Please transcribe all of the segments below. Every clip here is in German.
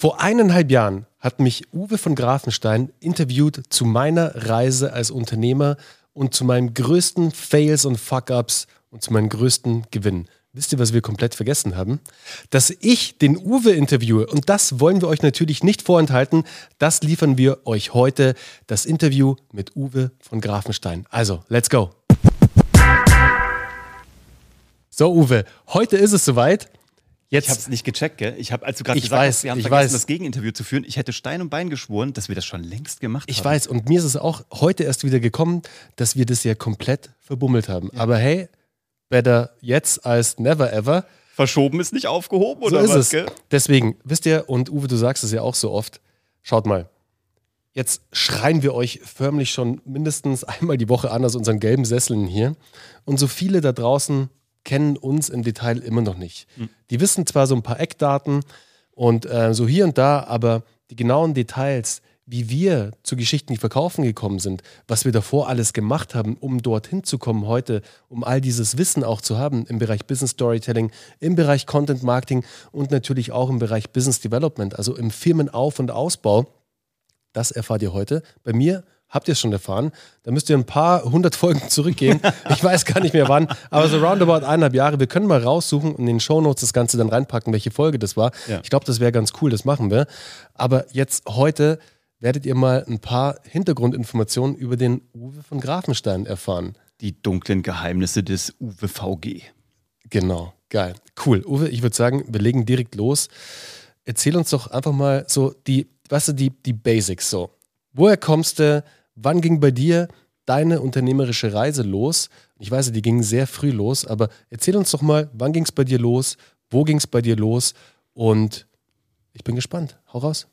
Vor eineinhalb Jahren hat mich Uwe von Grafenstein interviewt zu meiner Reise als Unternehmer und zu meinen größten Fails und Fuck-Ups und zu meinen größten Gewinnen. Wisst ihr, was wir komplett vergessen haben? Dass ich den Uwe interviewe und das wollen wir euch natürlich nicht vorenthalten. Das liefern wir euch heute, das Interview mit Uwe von Grafenstein. Also, let's go. So, Uwe, heute ist es soweit. Jetzt, ich habe es nicht gecheckt, gell? Ich habe, als du gerade gesagt weiß, hast, wir haben ich vergessen, weiß. das Gegeninterview zu führen, ich hätte Stein und Bein geschworen, dass wir das schon längst gemacht ich haben. Ich weiß, und mir ist es auch heute erst wieder gekommen, dass wir das ja komplett verbummelt haben. Ja. Aber hey, better jetzt als never ever. Verschoben ist nicht aufgehoben, oder so ist was, es. Gell? Deswegen, wisst ihr, und Uwe, du sagst es ja auch so oft, schaut mal, jetzt schreien wir euch förmlich schon mindestens einmal die Woche an aus unseren gelben Sesseln hier. Und so viele da draußen kennen uns im Detail immer noch nicht. Mhm. Die wissen zwar so ein paar Eckdaten und äh, so hier und da, aber die genauen Details, wie wir zu Geschichten, die verkaufen gekommen sind, was wir davor alles gemacht haben, um dorthin zu kommen heute, um all dieses Wissen auch zu haben im Bereich Business Storytelling, im Bereich Content Marketing und natürlich auch im Bereich Business Development, also im Firmenauf- und Ausbau. Das erfahrt ihr heute bei mir habt ihr es schon erfahren. Da müsst ihr ein paar hundert Folgen zurückgehen. Ich weiß gar nicht mehr wann, aber so roundabout eineinhalb Jahre. Wir können mal raussuchen und in den Shownotes das Ganze dann reinpacken, welche Folge das war. Ja. Ich glaube, das wäre ganz cool, das machen wir. Aber jetzt heute werdet ihr mal ein paar Hintergrundinformationen über den Uwe von Grafenstein erfahren. Die dunklen Geheimnisse des Uwe VG. Genau, geil. Cool. Uwe, ich würde sagen, wir legen direkt los. Erzähl uns doch einfach mal so die, weißt du, die, die Basics so. Woher kommst du? Wann ging bei dir deine unternehmerische Reise los? Ich weiß, die ging sehr früh los, aber erzähl uns doch mal, wann ging es bei dir los? Wo ging es bei dir los? Und ich bin gespannt. Hau raus.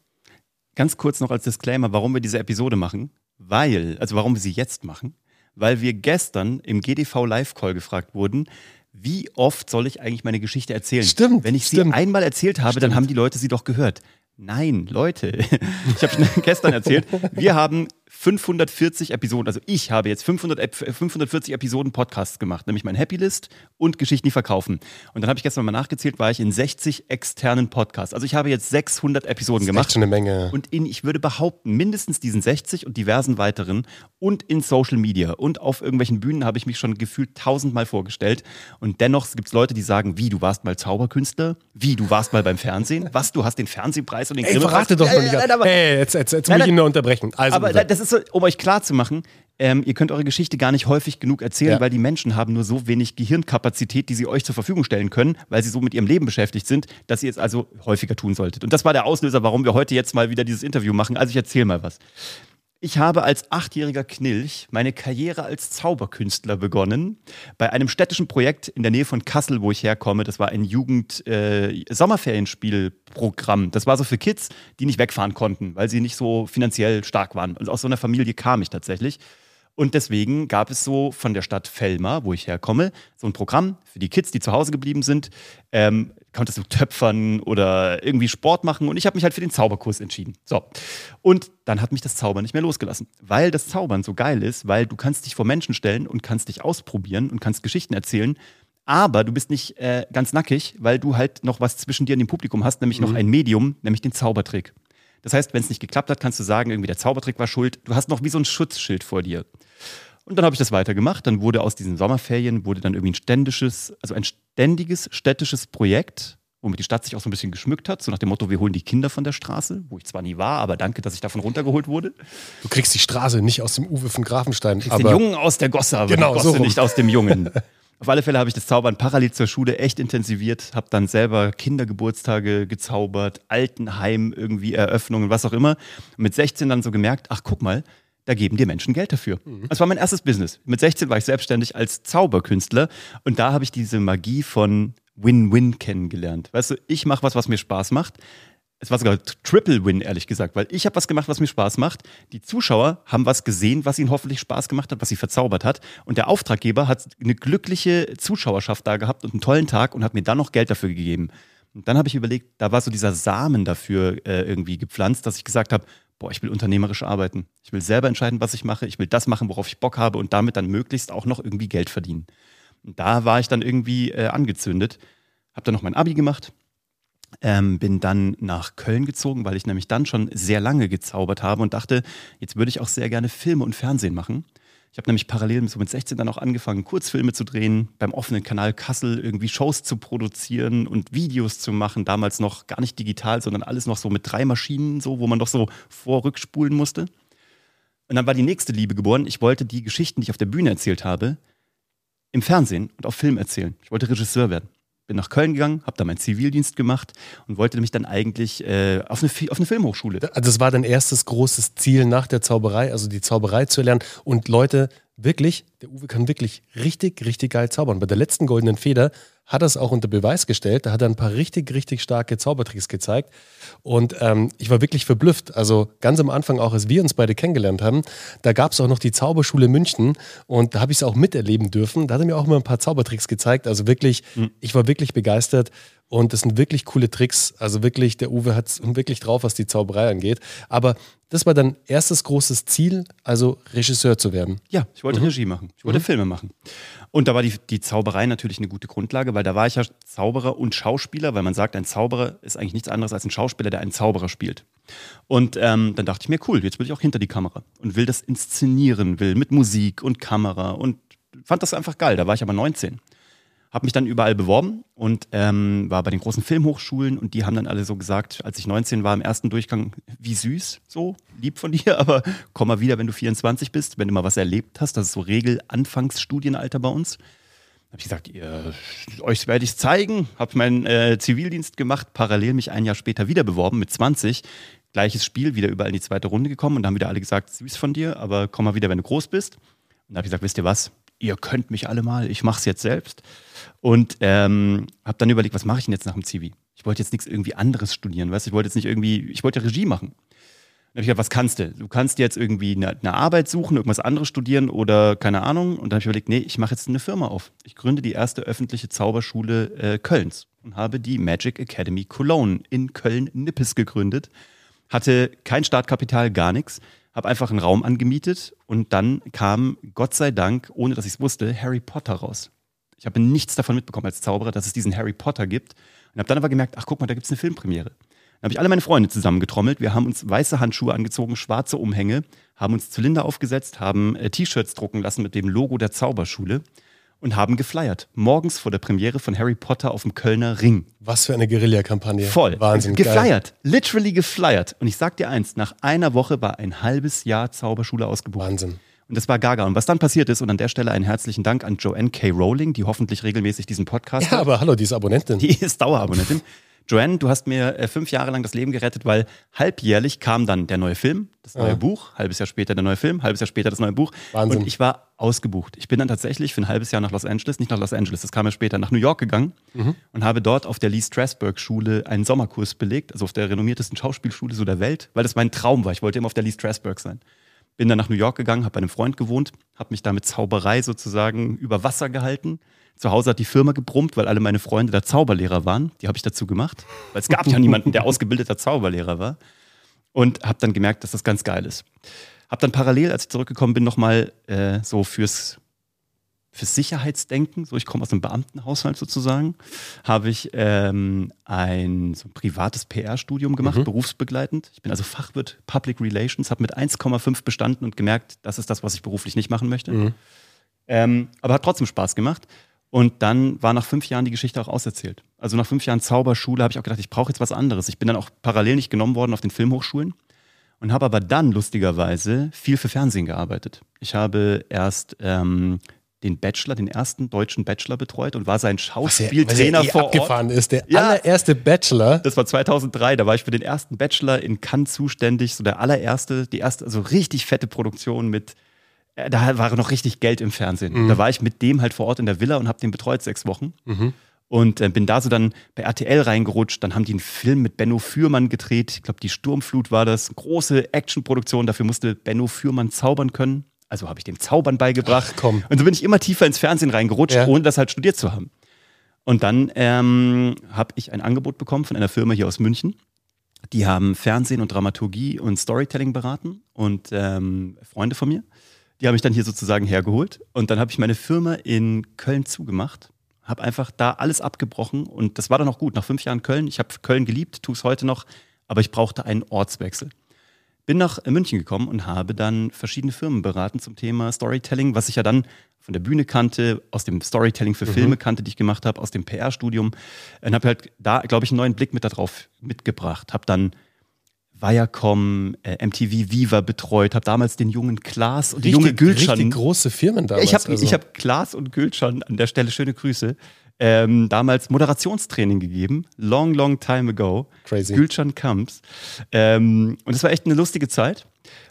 Ganz kurz noch als Disclaimer, warum wir diese Episode machen. Weil, also warum wir sie jetzt machen, weil wir gestern im GDV Live Call gefragt wurden, wie oft soll ich eigentlich meine Geschichte erzählen? Stimmt. Wenn ich stimmt. sie einmal erzählt habe, stimmt. dann haben die Leute sie doch gehört. Nein, Leute, ich habe gestern erzählt, wir haben 540 Episoden, also ich habe jetzt 500, 540 Episoden Podcasts gemacht, nämlich mein Happy List und Geschichten, die verkaufen. Und dann habe ich gestern mal nachgezählt, war ich in 60 externen Podcasts. Also ich habe jetzt 600 Episoden das ist gemacht. Echt schon eine Menge. Und in, ich würde behaupten, mindestens diesen 60 und diversen weiteren und in Social Media und auf irgendwelchen Bühnen habe ich mich schon gefühlt tausendmal vorgestellt. Und dennoch gibt es Leute, die sagen, wie, du warst mal Zauberkünstler? Wie, du warst mal beim Fernsehen? Was, du hast den Fernsehpreis und den Ey, verrate doch noch nicht. Hey, jetzt, jetzt, jetzt nein, muss ich ihn nur unterbrechen. Also, aber Das ist so, um euch klar zu machen, ähm, ihr könnt eure Geschichte gar nicht häufig genug erzählen, ja. weil die Menschen haben nur so wenig Gehirnkapazität, die sie euch zur Verfügung stellen können, weil sie so mit ihrem Leben beschäftigt sind, dass ihr es also häufiger tun solltet. Und das war der Auslöser, warum wir heute jetzt mal wieder dieses Interview machen. Also ich erzähle mal was. Ich habe als achtjähriger Knilch meine Karriere als Zauberkünstler begonnen bei einem städtischen Projekt in der Nähe von Kassel, wo ich herkomme. Das war ein Jugend-Sommerferienspielprogramm. Äh, das war so für Kids, die nicht wegfahren konnten, weil sie nicht so finanziell stark waren. Und aus so einer Familie kam ich tatsächlich. Und deswegen gab es so von der Stadt Fellmar, wo ich herkomme, so ein Programm für die Kids, die zu Hause geblieben sind. Ähm, konntest du töpfern oder irgendwie Sport machen. Und ich habe mich halt für den Zauberkurs entschieden. So. Und dann hat mich das Zaubern nicht mehr losgelassen. Weil das Zaubern so geil ist, weil du kannst dich vor Menschen stellen und kannst dich ausprobieren und kannst Geschichten erzählen. Aber du bist nicht äh, ganz nackig, weil du halt noch was zwischen dir und dem Publikum hast, nämlich mhm. noch ein Medium, nämlich den Zaubertrick. Das heißt, wenn es nicht geklappt hat, kannst du sagen, irgendwie der Zaubertrick war schuld. Du hast noch wie so ein Schutzschild vor dir. Und dann habe ich das weitergemacht. Dann wurde aus diesen Sommerferien wurde dann irgendwie ein ständisches, also ein ständiges städtisches Projekt, womit die Stadt sich auch so ein bisschen geschmückt hat, so nach dem Motto, wir holen die Kinder von der Straße, wo ich zwar nie war, aber danke, dass ich davon runtergeholt wurde. Du kriegst die Straße nicht aus dem Uwe von Grafenstein. Aber den Jungen aus der Gosse, aber genau, die Gosse so nicht aus dem Jungen. Auf alle Fälle habe ich das Zaubern parallel zur Schule echt intensiviert, habe dann selber Kindergeburtstage gezaubert, Altenheim irgendwie Eröffnungen, was auch immer. Und mit 16 dann so gemerkt, ach guck mal, da geben dir Menschen Geld dafür. Mhm. Das war mein erstes Business. Mit 16 war ich selbstständig als Zauberkünstler und da habe ich diese Magie von Win-Win kennengelernt. Weißt du, ich mache was, was mir Spaß macht. Es war sogar Triple Win, ehrlich gesagt, weil ich habe was gemacht, was mir Spaß macht. Die Zuschauer haben was gesehen, was ihnen hoffentlich Spaß gemacht hat, was sie verzaubert hat. Und der Auftraggeber hat eine glückliche Zuschauerschaft da gehabt und einen tollen Tag und hat mir dann noch Geld dafür gegeben. Und dann habe ich überlegt, da war so dieser Samen dafür äh, irgendwie gepflanzt, dass ich gesagt habe, boah, ich will unternehmerisch arbeiten. Ich will selber entscheiden, was ich mache. Ich will das machen, worauf ich Bock habe und damit dann möglichst auch noch irgendwie Geld verdienen. Und da war ich dann irgendwie äh, angezündet, habe dann noch mein Abi gemacht, Ähm, bin dann nach Köln gezogen, weil ich nämlich dann schon sehr lange gezaubert habe und dachte, jetzt würde ich auch sehr gerne Filme und Fernsehen machen. Ich habe nämlich parallel so mit 16 dann auch angefangen, Kurzfilme zu drehen, beim offenen Kanal Kassel irgendwie Shows zu produzieren und Videos zu machen. Damals noch gar nicht digital, sondern alles noch so mit drei Maschinen, so, wo man doch so vor-rückspulen musste. Und dann war die nächste Liebe geboren. Ich wollte die Geschichten, die ich auf der Bühne erzählt habe, im Fernsehen und auf Film erzählen. Ich wollte Regisseur werden bin nach Köln gegangen, habe da meinen Zivildienst gemacht und wollte mich dann eigentlich äh, auf, eine, auf eine Filmhochschule. Also das war dein erstes großes Ziel nach der Zauberei, also die Zauberei zu lernen und Leute wirklich, der Uwe kann wirklich richtig, richtig geil zaubern. Bei der letzten Goldenen Feder hat er es auch unter Beweis gestellt. Da hat er ein paar richtig, richtig starke Zaubertricks gezeigt. Und ähm, ich war wirklich verblüfft. Also ganz am Anfang, auch als wir uns beide kennengelernt haben, da gab es auch noch die Zauberschule München und da habe ich es auch miterleben dürfen. Da hat er mir auch immer ein paar Zaubertricks gezeigt. Also wirklich, mhm. ich war wirklich begeistert. Und das sind wirklich coole Tricks. Also wirklich, der Uwe hat es wirklich drauf, was die Zauberei angeht. Aber das war dein erstes großes Ziel, also Regisseur zu werden. Ja, ich wollte mhm. Regie machen. Ich wollte mhm. Filme machen. Und da war die, die Zauberei natürlich eine gute Grundlage, weil da war ich ja Zauberer und Schauspieler, weil man sagt, ein Zauberer ist eigentlich nichts anderes als ein Schauspieler, der einen Zauberer spielt. Und ähm, dann dachte ich mir, cool, jetzt will ich auch hinter die Kamera und will das inszenieren, will mit Musik und Kamera und fand das einfach geil. Da war ich aber 19 habe mich dann überall beworben und ähm, war bei den großen Filmhochschulen und die haben dann alle so gesagt, als ich 19 war im ersten Durchgang, wie süß, so lieb von dir, aber komm mal wieder, wenn du 24 bist, wenn du mal was erlebt hast. Das ist so Regel-Anfangsstudienalter bei uns. Habe ich gesagt, ihr, euch werde ich es zeigen. Habe meinen äh, Zivildienst gemacht, parallel mich ein Jahr später wieder beworben mit 20. Gleiches Spiel, wieder überall in die zweite Runde gekommen und dann haben wieder alle gesagt, süß von dir, aber komm mal wieder, wenn du groß bist. Und da habe ich gesagt, wisst ihr was? Ihr könnt mich alle mal, ich mache es jetzt selbst. Und ähm, habe dann überlegt, was mache ich denn jetzt nach dem Zivi? Ich wollte jetzt nichts irgendwie anderes studieren, weißt Ich wollte jetzt nicht irgendwie, ich wollte Regie machen. Dann habe ich gesagt, was kannst du? Du kannst jetzt irgendwie eine, eine, Arbeit suchen, irgendwas anderes studieren oder keine Ahnung. Und dann habe ich überlegt, nee, ich mache jetzt eine Firma auf. Ich gründe die erste öffentliche Zauberschule äh, Kölns und habe die Magic Academy Cologne in Köln-Nippes gegründet. Hatte kein Startkapital, gar nichts. Habe einfach einen Raum angemietet und dann kam, Gott sei Dank, ohne dass ich es wusste, Harry Potter raus. Ich habe nichts davon mitbekommen als Zauberer, dass es diesen Harry Potter gibt. Und habe dann aber gemerkt, ach guck mal, da gibt es eine Filmpremiere. Dann habe ich alle meine Freunde zusammengetrommelt. Wir haben uns weiße Handschuhe angezogen, schwarze Umhänge, haben uns Zylinder aufgesetzt, haben äh, T-Shirts drucken lassen mit dem Logo der Zauberschule und haben geflyert. Morgens vor der Premiere von Harry Potter auf dem Kölner Ring. Was für eine Guerilla-Kampagne. Voll. Wahnsinn. Geflyert. Geil. Literally geflyert. Und ich sag dir eins, nach einer Woche war ein halbes Jahr Zauberschule ausgebucht. Wahnsinn. Und das war gaga. Und was dann passiert ist, und an der Stelle einen herzlichen Dank an Joanne K. Rowling, die hoffentlich regelmäßig diesen Podcast Ja, hat. aber hallo, die ist Abonnentin. Die ist Dauerabonnentin. Joanne, du hast mir äh, fünf Jahre lang das Leben gerettet, weil halbjährlich kam dann der neue Film, das neue ja. Buch, halbes Jahr später der neue Film, halbes Jahr später das neue Buch. Wahnsinn. Und ich war ausgebucht. Ich bin dann tatsächlich für ein halbes Jahr nach Los Angeles, nicht nach Los Angeles, das kam ja später, nach New York gegangen mhm. und habe dort auf der Lee Strasberg Schule einen Sommerkurs belegt, also auf der renommiertesten Schauspielschule so der Welt, weil das mein Traum war. Ich wollte immer auf der Lee Strasberg sein. Bin dann nach New York gegangen, habe bei einem Freund gewohnt, habe mich da mit Zauberei sozusagen über Wasser gehalten. Zu Hause hat die Firma gebrummt, weil alle meine Freunde da Zauberlehrer waren. Die habe ich dazu gemacht, weil es gab ja niemanden, der ausgebildeter Zauberlehrer war. Und habe dann gemerkt, dass das ganz geil ist. Habe dann parallel, als ich zurückgekommen bin, nochmal äh, so fürs fürs Sicherheitsdenken, so ich komme aus einem Beamtenhaushalt sozusagen, habe ich ähm, ein so ein privates PR-Studium gemacht, mhm. berufsbegleitend. Ich bin also Fachwirt Public Relations, habe mit 1,5 bestanden und gemerkt, das ist das, was ich beruflich nicht machen möchte. Mhm. Ähm, aber hat trotzdem Spaß gemacht. Und dann war nach fünf Jahren die Geschichte auch auserzählt. Also nach fünf Jahren Zauberschule habe ich auch gedacht, ich brauche jetzt was anderes. Ich bin dann auch parallel nicht genommen worden auf den Filmhochschulen und habe aber dann lustigerweise viel für Fernsehen gearbeitet. Ich habe erst ähm, den Bachelor, den ersten deutschen Bachelor betreut und war sein Schauspieltrainer was er, was er eh vor abgefahren Ort. ist, der ja, allererste Bachelor. Das war 2003, da war ich für den ersten Bachelor in Cannes zuständig, so der allererste, die erste, also richtig fette Produktion mit, da war noch richtig Geld im Fernsehen. Mhm. Da war ich mit dem halt vor Ort in der Villa und habe den betreut sechs Wochen. Mhm. Und äh, bin da so dann bei RTL reingerutscht. Dann haben die einen Film mit Benno Fürmann gedreht. Ich glaube, die Sturmflut war das. Große Actionproduktion. Dafür musste Benno Fürmann zaubern können. Also habe ich dem Zaubern beigebracht. Ach, komm. Und so bin ich immer tiefer ins Fernsehen reingerutscht, ja. ohne das halt studiert zu haben. Und dann ähm, habe ich ein Angebot bekommen von einer Firma hier aus München. Die haben Fernsehen und Dramaturgie und Storytelling beraten und ähm, Freunde von mir. Die haben mich dann hier sozusagen hergeholt. Und dann habe ich meine Firma in Köln zugemacht, Habe einfach da alles abgebrochen und das war dann auch gut. Nach fünf Jahren Köln, ich habe Köln geliebt, tue es heute noch, aber ich brauchte einen Ortswechsel. Bin nach München gekommen und habe dann verschiedene Firmen beraten zum Thema Storytelling, was ich ja dann von der Bühne kannte, aus dem Storytelling für Filme mhm. kannte, die ich gemacht habe, aus dem PR-Studium. Und habe halt da, glaube ich, einen neuen Blick mit darauf mitgebracht. Habe dann Viacom, äh, MTV Viva betreut, habe damals den jungen Klaas und richtig, die junge Gülcan. Richtig große Firmen damals. Ich habe also. hab Klaas und Gülcan an der Stelle schöne Grüße. Ähm, damals Moderationstraining gegeben, long, long time ago. Crazy. Gülcan Kamps. Ähm, und es war echt eine lustige Zeit.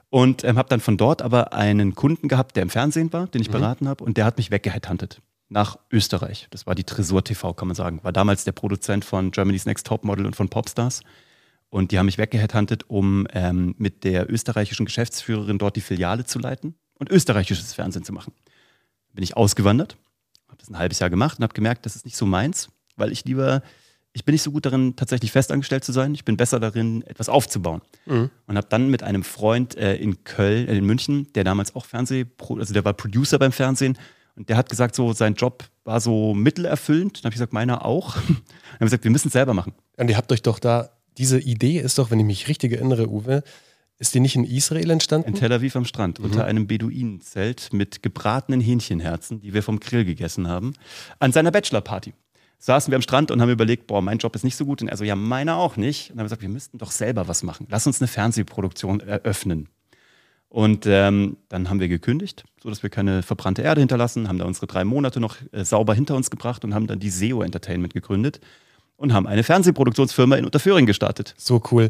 Und ähm, habe dann von dort aber einen Kunden gehabt, der im Fernsehen war, den ich mhm. beraten habe, und der hat mich weggeheadhuntet nach Österreich. Das war die Tresor TV, kann man sagen. War damals der Produzent von Germany's Next Topmodel und von Popstars. Und die haben mich weggeheadhuntet, um ähm, mit der österreichischen Geschäftsführerin dort die Filiale zu leiten und österreichisches Fernsehen zu machen. Bin ich ausgewandert, habe das ein halbes Jahr gemacht und habe gemerkt, das ist nicht so meins, weil ich lieber, ich bin nicht so gut darin, tatsächlich festangestellt zu sein. Ich bin besser darin, etwas aufzubauen. Mhm. Und habe dann mit einem Freund äh, in Köln, äh, in München, der damals auch Fernseh, also der war Producer beim Fernsehen, und der hat gesagt, so sein Job war so mittelerfüllend. Dann habe ich gesagt, meiner auch. Dann haben wir gesagt, wir müssen es selber machen. Und ihr habt euch doch da diese Idee ist doch, wenn ich mich richtig erinnere, Uwe, ist die nicht in Israel entstanden? In Tel Aviv am Strand, mhm. unter einem Beduinenzelt mit gebratenen Hähnchenherzen, die wir vom Grill gegessen haben, an seiner Bachelorparty. Saßen wir am Strand und haben überlegt, boah, mein Job ist nicht so gut. Und er so, ja, meiner auch nicht. Und dann haben wir gesagt, wir müssten doch selber was machen. Lass uns eine Fernsehproduktion eröffnen. Und ähm, dann haben wir gekündigt, sodass wir keine verbrannte Erde hinterlassen, haben da unsere drei Monate noch äh, sauber hinter uns gebracht und haben dann die SEO Entertainment gegründet und haben eine Fernsehproduktionsfirma in Unterföhring gestartet. So cool.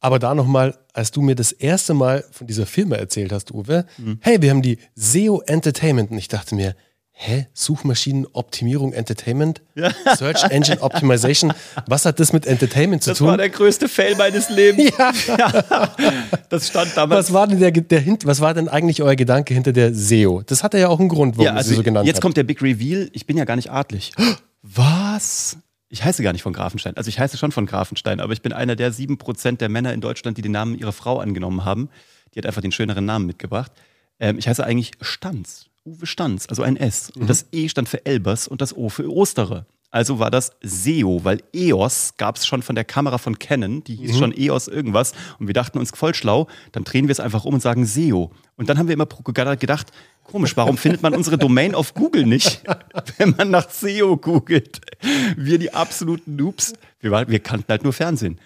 Aber da nochmal, als du mir das erste Mal von dieser Firma erzählt hast, Uwe, mhm. hey, wir haben die SEO Entertainment. Und ich dachte mir, hä, Suchmaschinenoptimierung Entertainment? Ja. Search Engine Optimization? Was hat das mit Entertainment zu das tun? Das war der größte Fail meines Lebens. ja. ja. Das stand damals. Was war, denn der, der, was war denn eigentlich euer Gedanke hinter der SEO? Das hatte ja auch einen Grund, warum ja, also sie so genannt Jetzt hat. kommt der Big Reveal. Ich bin ja gar nicht adlig. Was? Ich heiße gar nicht von Grafenstein. Also ich heiße schon von Grafenstein, aber ich bin einer der sieben Prozent der Männer in Deutschland, die den Namen ihrer Frau angenommen haben. Die hat einfach den schöneren Namen mitgebracht. Ähm, ich heiße eigentlich Stanz. Uwe Stanz, also ein S. Mhm. Und das E stand für Elbers und das O für Osterer. Also war das SEO, weil EOS gab es schon von der Kamera von Canon, die hieß mhm. schon EOS irgendwas. Und wir dachten uns voll schlau, dann drehen wir es einfach um und sagen SEO. Und dann haben wir immer gedacht, Komisch, warum findet man unsere Domain auf Google nicht, wenn man nach SEO googelt? Wir die absoluten Noobs, wir, war, wir kannten halt nur Fernsehen.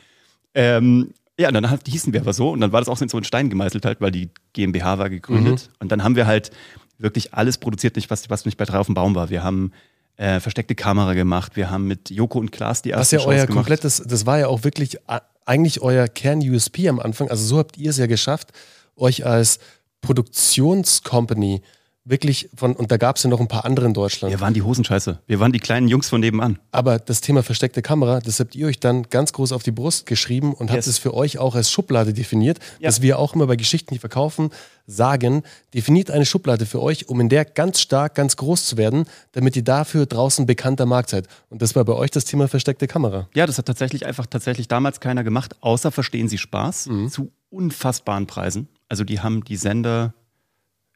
Ähm, ja, und dann halt, hießen wir aber so und dann war das auch so in Stein gemeißelt halt, weil die GmbH war gegründet. Mhm. Und dann haben wir halt wirklich alles produziert, nicht was, was nicht bei drei auf dem Baum war. Wir haben äh, versteckte Kamera gemacht, wir haben mit Joko und Klaas die erste Was ja euer komplettes, das war ja auch wirklich eigentlich euer Kern-USP am Anfang. Also so habt ihr es ja geschafft, euch als Produktionscompany wirklich von, und da gab es ja noch ein paar andere in Deutschland. Wir waren die Hosenscheiße. Wir waren die kleinen Jungs von nebenan. Aber das Thema versteckte Kamera, das habt ihr euch dann ganz groß auf die Brust geschrieben und yes. habt es für euch auch als Schublade definiert, ja. dass wir auch immer bei Geschichten, die verkaufen, sagen, definiert eine Schublade für euch, um in der ganz stark, ganz groß zu werden, damit ihr dafür draußen bekannter Markt seid. Und das war bei euch das Thema versteckte Kamera. Ja, das hat tatsächlich einfach tatsächlich damals keiner gemacht, außer verstehen Sie Spaß mhm. zu unfassbaren Preisen. Also die haben die Sender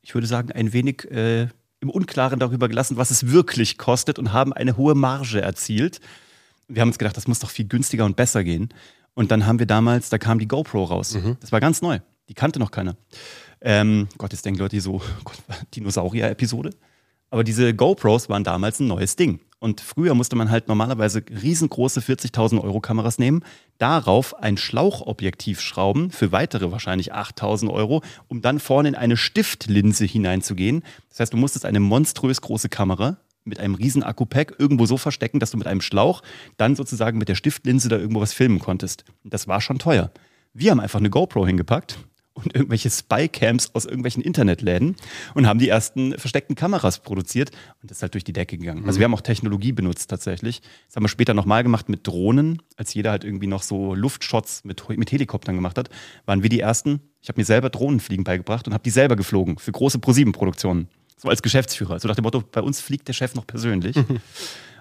ich würde sagen, ein wenig äh, im Unklaren darüber gelassen, was es wirklich kostet und haben eine hohe Marge erzielt. Wir haben uns gedacht, das muss doch viel günstiger und besser gehen. Und dann haben wir damals, da kam die GoPro raus. Mhm. Das war ganz neu. Die kannte noch keiner. Ähm, Gott, jetzt denken Leute so, Dinosaurier-Episode. Aber diese GoPros waren damals ein neues Ding. Und früher musste man halt normalerweise riesengroße 40.000 Euro Kameras nehmen, darauf ein Schlauchobjektiv schrauben für weitere wahrscheinlich 8.000 Euro, um dann vorne in eine Stiftlinse hineinzugehen. Das heißt, du musstest eine monströs große Kamera mit einem riesen Akku-Pack irgendwo so verstecken, dass du mit einem Schlauch dann sozusagen mit der Stiftlinse da irgendwo was filmen konntest. Das war schon teuer. Wir haben einfach eine GoPro hingepackt und irgendwelche Spycams aus irgendwelchen Internetläden und haben die ersten versteckten Kameras produziert und das ist halt durch die Decke gegangen. Also wir haben auch Technologie benutzt tatsächlich. Das haben wir später nochmal gemacht mit Drohnen, als jeder halt irgendwie noch so Luftshots mit, mit Helikoptern gemacht hat, waren wir die ersten. Ich habe mir selber Drohnenfliegen beigebracht und habe die selber geflogen für große ProSieben-Produktionen. So als Geschäftsführer. So nach dem Motto, bei uns fliegt der Chef noch persönlich.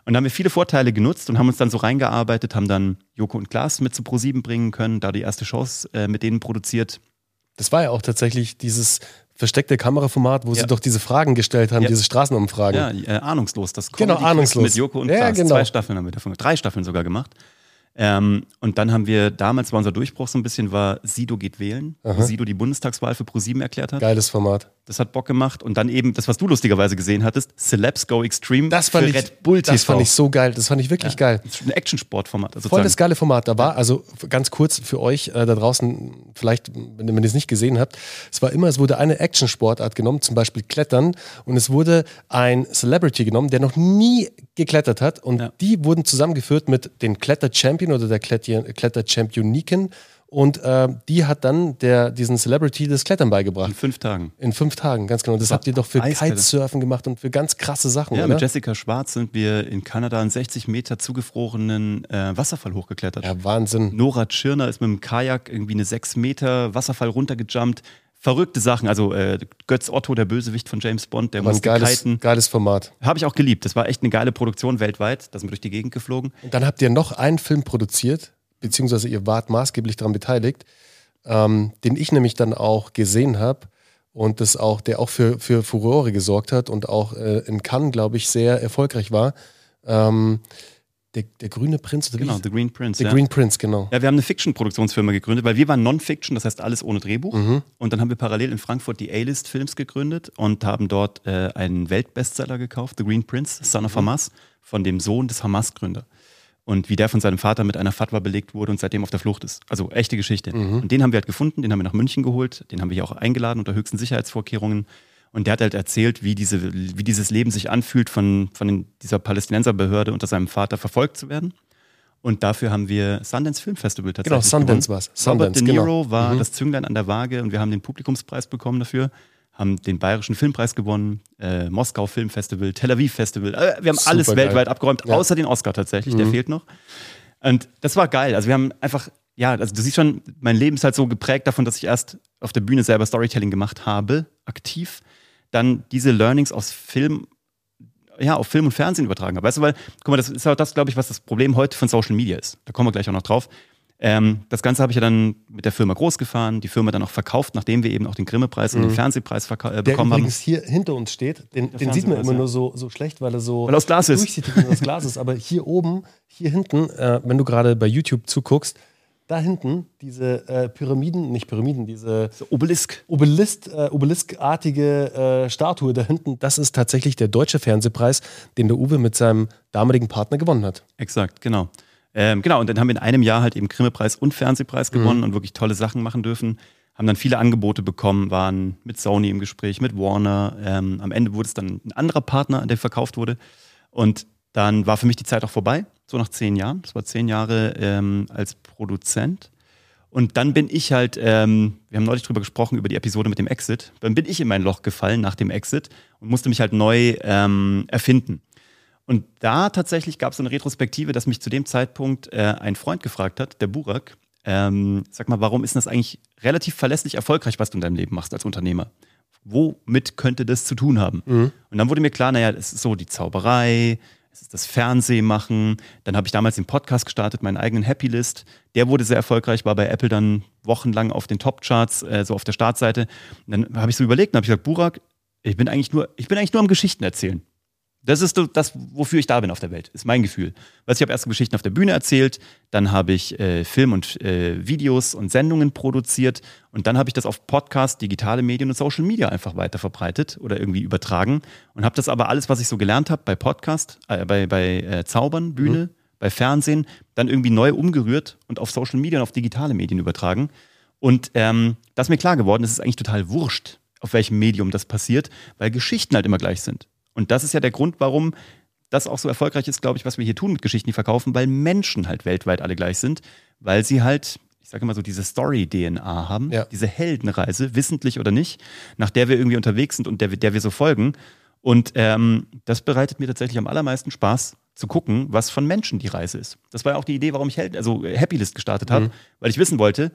Und da haben wir viele Vorteile genutzt und haben uns dann so reingearbeitet, haben dann Joko und Klaas mit zu Pro7 bringen können, da die erste Chance äh, mit denen produziert das war ja auch tatsächlich dieses versteckte Kameraformat, wo Ja. sie doch diese Fragen gestellt haben, Ja. diese Straßenumfragen. Ja, äh, ahnungslos. Das Genau, Comedy-Quiz ahnungslos. Mit Joko und Ja, Klaas. genau. Zwei Staffeln haben wir davon, drei Staffeln sogar gemacht. Ähm, und dann haben wir, damals war unser Durchbruch so ein bisschen, war Sido geht wählen, wo Sido die Bundestagswahl für ProSieben erklärt hat. Geiles Format. Das hat Bock gemacht. Und dann eben, das, was du lustigerweise gesehen hattest, Celebs Go Extreme Das fand, für ich, Red Bull TV. das fand ich so geil. Das fand ich wirklich geil. Das ist ein Actionsportformat. Voll das sozusagen. geile Format. Da war, also ganz kurz für euch äh, da draußen, vielleicht, wenn, wenn ihr es nicht gesehen habt, es war immer, es wurde eine Action-Sportart genommen, zum Beispiel Klettern, und es wurde ein Celebrity genommen, der noch nie geklettert hat, und Ja. die wurden zusammengeführt mit den Kletter-Champion oder der Kletter- Kletter-Championiken, und äh, die hat dann der, diesen Celebrity das Klettern In beigebracht. fünf Tagen. In fünf Tagen, ganz genau. Das habt ihr doch für. Kitesurfen gemacht und für ganz krasse Sachen, Ja, oder? mit Jessica Schwarz sind wir in Kanada einen 60 Meter zugefrorenen äh, Wasserfall hochgeklettert. ja, Wahnsinn. Nora Tschirner ist mit dem Kajak irgendwie eine 6 Meter Wasserfall runtergejumpt. Verrückte Sachen. Also äh, Götz Otto, der Bösewicht von James Bond, der musste geiles, geiles Format. Habe ich auch geliebt. Das war echt eine geile Produktion weltweit. Da sind wir durch die Gegend geflogen. Und dann habt ihr noch einen Film produziert, beziehungsweise ihr wart maßgeblich daran beteiligt, ähm, den ich nämlich dann auch gesehen habe und das auch, der auch für, für Furore gesorgt hat und auch äh, in Cannes, glaube ich, sehr erfolgreich war. Ähm, der, der grüne Prinz oder Genau, The Green Prince. The ja. Green Prince, genau. Ja, wir haben eine Fiction-Produktionsfirma gegründet, weil wir waren Non-Fiction, das heißt alles ohne Drehbuch. Mhm. Und dann haben wir parallel in Frankfurt die A-List Films gegründet und haben dort äh, einen Weltbestseller gekauft, The Green Prince, Son Mhm. of Hamas, von dem Sohn des Hamas-Gründer. Und wie der von seinem Vater mit einer Fatwa belegt wurde und seitdem auf der Flucht ist. Also echte Geschichte. Mhm. Und den haben wir halt gefunden, den haben wir nach München geholt, den haben wir hier auch eingeladen unter höchsten Sicherheitsvorkehrungen. Und der hat halt erzählt, wie, diese, wie dieses Leben sich anfühlt, von, von dieser Palästinenserbehörde unter seinem Vater verfolgt zu werden. Und dafür haben wir Sundance Film Festival tatsächlich Genau, Sundance gewonnen. war's. Robert De Niro genau. war Mhm. das Zünglein an der Waage und wir haben den Publikumspreis bekommen dafür, haben den Bayerischen Filmpreis gewonnen, äh, Moskau Film Festival, Tel Aviv Festival. Äh, wir haben alles Supergeil. weltweit abgeräumt, Ja. Mhm. außer den Oscar tatsächlich, der fehlt noch. Und das war geil. Also wir haben einfach, ja, also du siehst schon, mein Leben ist halt so geprägt davon, dass ich erst auf der Bühne selber Storytelling gemacht habe, aktiv, dann diese Learnings aus Film ja, auf Film und Fernsehen übertragen habe. Weißt du, weil, guck mal, das ist auch das, glaube ich, was das Problem heute von Social Media ist. Da kommen wir gleich auch noch drauf. Ähm, das Ganze habe ich ja dann mit der Firma groß gefahren, die Firma dann auch verkauft, nachdem wir eben auch den Grimme-Preis und den Fernsehpreis verka- äh, Der bekommen haben. übrigens hier hinter uns steht. Den, den sieht man Fernsehpreis, immer ja. nur so, so schlecht, weil er so Weil aus Glas ist. durchsichtig und aus Glas ist. Aber hier oben, hier hinten, äh, wenn du gerade bei YouTube zuguckst, da hinten diese äh, Pyramiden, nicht Pyramiden, diese So Obelisk. Obelisk, äh, obeliskartige äh, Statue da hinten, das ist tatsächlich der deutsche Fernsehpreis, den der Uwe mit seinem damaligen Partner gewonnen hat. Exakt, genau. Ähm, genau, und dann haben wir in einem Jahr halt eben Grimme-Preis und Fernsehpreis gewonnen und wirklich tolle Sachen machen dürfen. Haben dann viele Angebote bekommen, waren mit Sony im Gespräch, mit Warner. Ähm, am Ende wurde es dann ein anderer Partner, der verkauft wurde. Und dann war für mich die Zeit auch vorbei, so nach zehn Jahren. Das war zehn Jahre ähm, als Produzent. Und dann bin ich halt, ähm, wir haben neulich drüber gesprochen, über die Episode mit dem Exit. Dann bin ich in mein Loch gefallen nach dem Exit und musste mich halt neu ähm, erfinden. Und da tatsächlich gab es so eine Retrospektive, dass mich zu dem Zeitpunkt äh, ein Freund gefragt hat, der Burak, ähm, sag mal, warum ist das eigentlich relativ verlässlich erfolgreich, was du in deinem Leben machst als Unternehmer? Womit könnte das zu tun haben? Und dann wurde mir klar, naja, es ist so die Zauberei, es ist das Fernsehmachen. Dann habe ich damals den Podcast gestartet, meinen eigenen Happy List. Der wurde sehr erfolgreich, war bei Apple dann wochenlang auf den Top-Charts, äh, so auf der Startseite. Und dann habe ich so überlegt und habe gesagt, Burak, ich bin eigentlich nur, ich bin eigentlich nur am Geschichten erzählen. Das ist so das, wofür ich da bin auf der Welt, ist mein Gefühl. Weil ich habe erst Geschichten auf der Bühne erzählt, dann habe ich äh, Film und äh, Videos und Sendungen produziert und dann habe ich das auf Podcast, digitale Medien und Social Media einfach weiter verbreitet oder irgendwie übertragen und habe das aber alles, was ich so gelernt habe bei Podcast, äh, bei, bei äh, Zaubern, Bühne, bei Fernsehen, dann irgendwie neu umgerührt und auf Social Media und auf digitale Medien übertragen. Und ähm, das ist mir klar geworden, es ist eigentlich total wurscht, auf welchem Medium das passiert, weil Geschichten halt immer gleich sind. Und das ist ja der Grund, warum das auch so erfolgreich ist, glaube ich, was wir hier tun mit Geschichten, die verkaufen, weil Menschen halt weltweit alle gleich sind, weil sie halt, ich sage immer so, diese Story-DNA haben, Ja. diese Heldenreise, wissentlich oder nicht, nach der wir irgendwie unterwegs sind und der, wir- der wir so folgen. Und ähm, das bereitet mir tatsächlich am allermeisten Spaß, zu gucken, was von Menschen die Reise ist. Das war ja auch die Idee, warum ich Held, also Happy List gestartet habe, weil ich wissen wollte,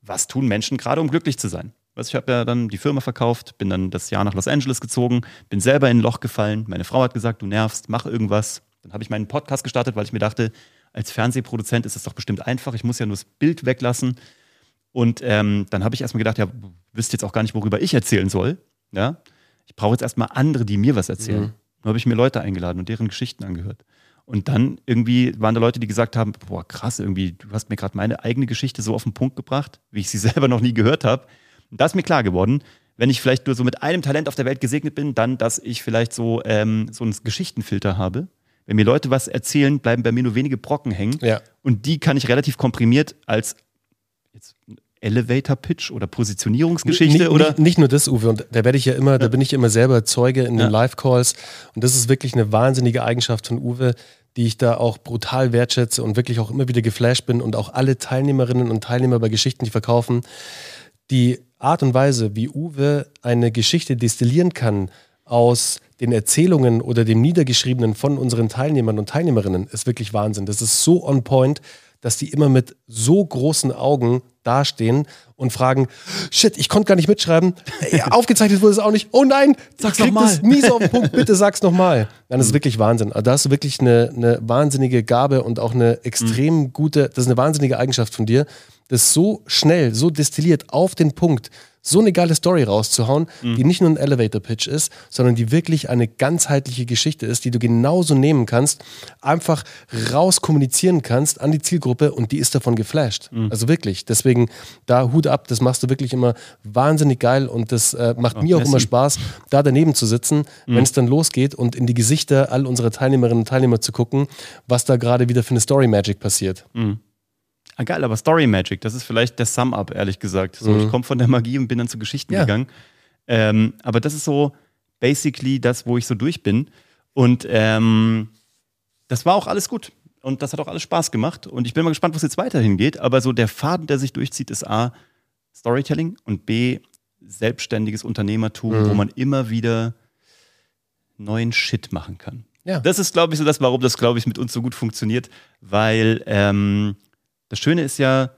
was tun Menschen gerade, um glücklich zu sein. Ich habe ja dann die Firma verkauft, bin dann das Jahr nach Los Angeles gezogen, bin selber in ein Loch gefallen. Meine Frau hat gesagt, du nervst, mach irgendwas. Dann habe ich meinen Podcast gestartet, weil ich mir dachte, als Fernsehproduzent ist es doch bestimmt einfach. Ich muss ja nur das Bild weglassen. Und ähm, dann habe ich erstmal gedacht, ja, wüsste jetzt auch gar nicht, worüber ich erzählen soll. Ja? Ich brauche jetzt erstmal andere, die mir was erzählen. Mhm. Dann habe ich mir Leute eingeladen und deren Geschichten angehört. Und dann irgendwie waren da Leute, die gesagt haben, boah, krass, irgendwie, du hast mir gerade meine eigene Geschichte so auf den Punkt gebracht, wie ich sie selber noch nie gehört habe. Und da ist mir klar geworden, wenn ich vielleicht nur so mit einem Talent auf der Welt gesegnet bin, dann, dass ich vielleicht so, ähm, so einen Geschichtenfilter habe. Wenn mir Leute was erzählen, bleiben bei mir nur wenige Brocken hängen. Ja. Und die kann ich relativ komprimiert als jetzt Elevator Pitch oder Positionierungsgeschichte nicht, oder nicht, nicht, nur das, Uwe, und da werde ich ja immer, ja. da bin ich immer selber Zeuge in den Live Calls und das ist wirklich eine wahnsinnige Eigenschaft von Uwe, die ich da auch brutal wertschätze und wirklich auch immer wieder geflasht bin und auch alle Teilnehmerinnen und Teilnehmer bei Geschichten, die verkaufen, die Art und Weise, wie Uwe eine Geschichte destillieren kann aus den Erzählungen oder dem Niedergeschriebenen von unseren Teilnehmern und Teilnehmerinnen, ist wirklich Wahnsinn. Das ist so on point dass die immer mit so großen Augen dastehen und fragen, shit, ich konnte gar nicht mitschreiben, aufgezeichnet wurde es auch nicht, oh nein, sag's nochmal. nie so auf den Punkt, bitte sag's nochmal. Dann ist mhm. wirklich Wahnsinn. Also da hast du wirklich eine, eine wahnsinnige Gabe und auch eine extrem gute, das ist eine wahnsinnige Eigenschaft von dir, das so schnell, so destilliert auf den Punkt so eine geile Story rauszuhauen, mhm. die nicht nur ein Elevator-Pitch ist, sondern die wirklich eine ganzheitliche Geschichte ist, die du genauso nehmen kannst, einfach raus kommunizieren kannst an die Zielgruppe und die ist davon geflasht. Mhm. Also wirklich. Deswegen da Hut ab, das machst du wirklich immer wahnsinnig geil und das äh, macht oh, mir auch immer Spaß, da daneben zu sitzen, mhm. wenn es dann losgeht und in die Gesichter all unserer Teilnehmerinnen und Teilnehmer zu gucken, was da gerade wieder für eine Story Magic passiert. Mhm. Ah, geil, aber Story Magic, das ist vielleicht der Sum-Up, ehrlich gesagt. So, mhm. Ich komme von der Magie und bin dann zu Geschichten ja. gegangen. Ähm, aber das ist so basically das, wo ich so durch bin. Und ähm, das war auch alles gut. Und das hat auch alles Spaß gemacht. Und ich bin mal gespannt, was jetzt weiterhin geht. Aber so der Faden, der sich durchzieht, ist A, Storytelling und B, selbstständiges Unternehmertum, mhm. wo man immer wieder neuen Shit machen kann. Ja. Das ist, glaube ich, so das, warum das, glaube ich, mit uns so gut funktioniert, weil ähm, das Schöne ist ja,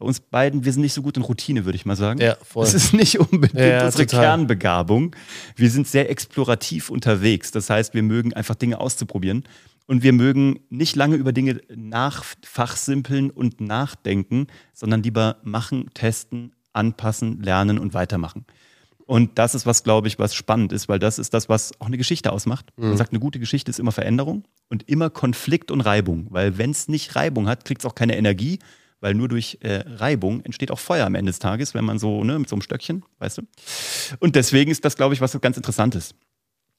bei uns beiden, wir sind nicht so gut in Routine, würde ich mal sagen. Ja, voll. Das ist nicht unbedingt ja, unsere total. Kernbegabung. Wir sind sehr explorativ unterwegs. Das heißt, wir mögen einfach Dinge auszuprobieren. Und wir mögen nicht lange über Dinge nachfachsimpeln und nachdenken, sondern lieber machen, testen, anpassen, lernen und weitermachen. Und das ist was, glaube ich, was spannend ist, weil das ist das, was auch eine Geschichte ausmacht. Mhm. Man sagt, eine gute Geschichte ist immer Veränderung und immer Konflikt und Reibung. Weil wenn es nicht Reibung hat, kriegt es auch keine Energie, weil nur durch äh, Reibung entsteht auch Feuer am Ende des Tages, wenn man so, ne, mit so einem Stöckchen, weißt du? Und deswegen ist das, glaube ich, was ganz Interessantes.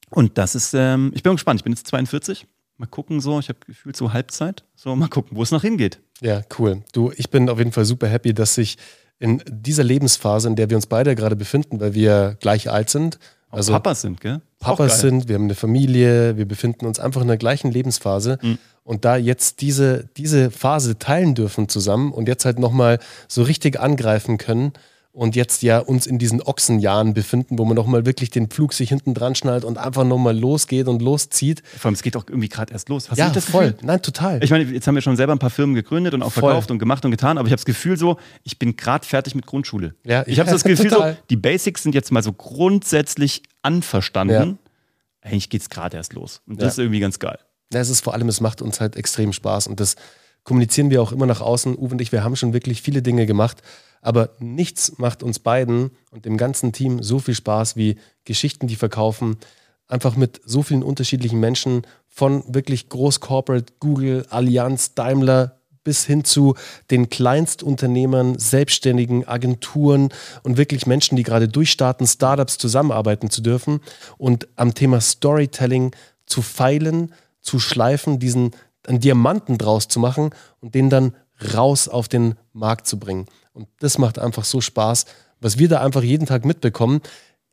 Und das ist, ähm, ich bin gespannt, ich bin jetzt 42. Mal gucken, so, ich habe gefühlt so Halbzeit. So, mal gucken, wo es noch hingeht. Ja, cool. Du, ich bin auf jeden Fall super happy, dass sich in dieser Lebensphase, in der wir uns beide gerade befinden, weil wir gleich alt sind. Also Papas sind, gell? Papas sind, wir haben eine Familie, wir befinden uns einfach in der gleichen Lebensphase. Mhm. Und da jetzt diese, diese Phase teilen dürfen zusammen und jetzt halt nochmal so richtig angreifen können, und jetzt ja uns in diesen Ochsenjahren befinden, wo man nochmal wirklich den Pflug sich hinten dran schnallt und einfach nochmal losgeht und loszieht. Vor allem, es geht auch irgendwie gerade erst los. Hast ja, das voll. Gefühl? Nein, total. Ich meine, jetzt haben wir schon selber ein paar Firmen gegründet und auch voll. verkauft und gemacht und getan, aber ich habe das Gefühl so, ich bin gerade fertig mit Grundschule. Ja, ich habe das Gefühl total. so, die Basics sind jetzt mal so grundsätzlich anverstanden. Ja. Eigentlich geht es gerade erst los. Und das ja. ist irgendwie ganz geil. Ja, es ist vor allem, es macht uns halt extrem Spaß und das kommunizieren wir auch immer nach außen. Uwe und ich, wir haben schon wirklich viele Dinge gemacht aber nichts macht uns beiden und dem ganzen Team so viel Spaß wie Geschichten, die verkaufen. Einfach mit so vielen unterschiedlichen Menschen von wirklich Großcorporate, Google, Allianz, Daimler bis hin zu den Kleinstunternehmern, Selbstständigen, Agenturen und wirklich Menschen, die gerade durchstarten, Startups zusammenarbeiten zu dürfen und am Thema Storytelling zu feilen, zu schleifen, diesen einen Diamanten draus zu machen und den dann raus auf den Markt zu bringen. Und das macht einfach so Spaß, was wir da einfach jeden Tag mitbekommen.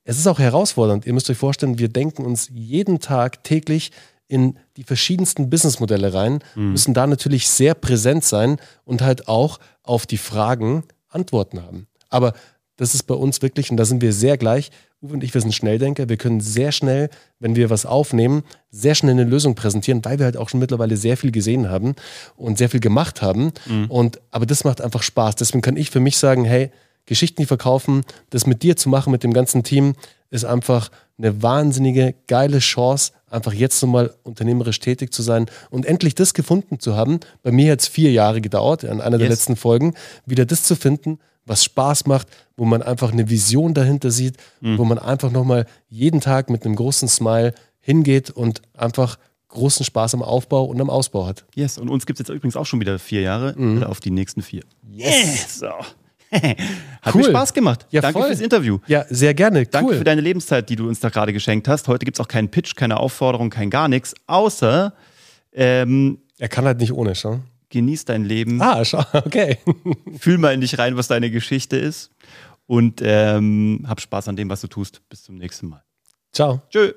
Es ist auch herausfordernd. Ihr müsst euch vorstellen, wir denken uns jeden Tag täglich in die verschiedensten Businessmodelle rein, mhm. müssen da natürlich sehr präsent sein und halt auch auf die Fragen Antworten haben. Aber das ist bei uns wirklich, und da sind wir sehr gleich, Uwe und ich, wir sind Schnelldenker. Wir können sehr schnell, wenn wir was aufnehmen, sehr schnell eine Lösung präsentieren, weil wir halt auch schon mittlerweile sehr viel gesehen haben und sehr viel gemacht haben. Mhm. Und, aber das macht einfach Spaß. Deswegen kann ich für mich sagen, hey, Geschichten, die verkaufen, das mit dir zu machen, mit dem ganzen Team, ist einfach eine wahnsinnige, geile Chance, einfach jetzt nochmal unternehmerisch tätig zu sein und endlich das gefunden zu haben. Bei mir hat es vier Jahre gedauert, an einer der Yes. letzten Folgen, wieder das zu finden, was Spaß macht, wo man einfach eine Vision dahinter sieht, wo man einfach nochmal jeden Tag mit einem großen Smile hingeht und einfach großen Spaß am Aufbau und am Ausbau hat. Yes, und uns gibt es jetzt übrigens auch schon wieder vier Jahre Mhm. auf die nächsten vier. Yes! So. Hat Cool. mir Spaß gemacht. Ja, Danke voll. fürs Interview. Ja, sehr gerne. Danke cool. für deine Lebenszeit, die du uns da gerade geschenkt hast. Heute gibt es auch keinen Pitch, keine Aufforderung, kein gar nichts, außer ähm, er kann halt nicht ohne, schau. genieß dein Leben, Ah, schau, okay. fühl mal in dich rein, was deine Geschichte ist und ähm, hab Spaß an dem, was du tust. Bis zum nächsten Mal. Ciao. Tschö.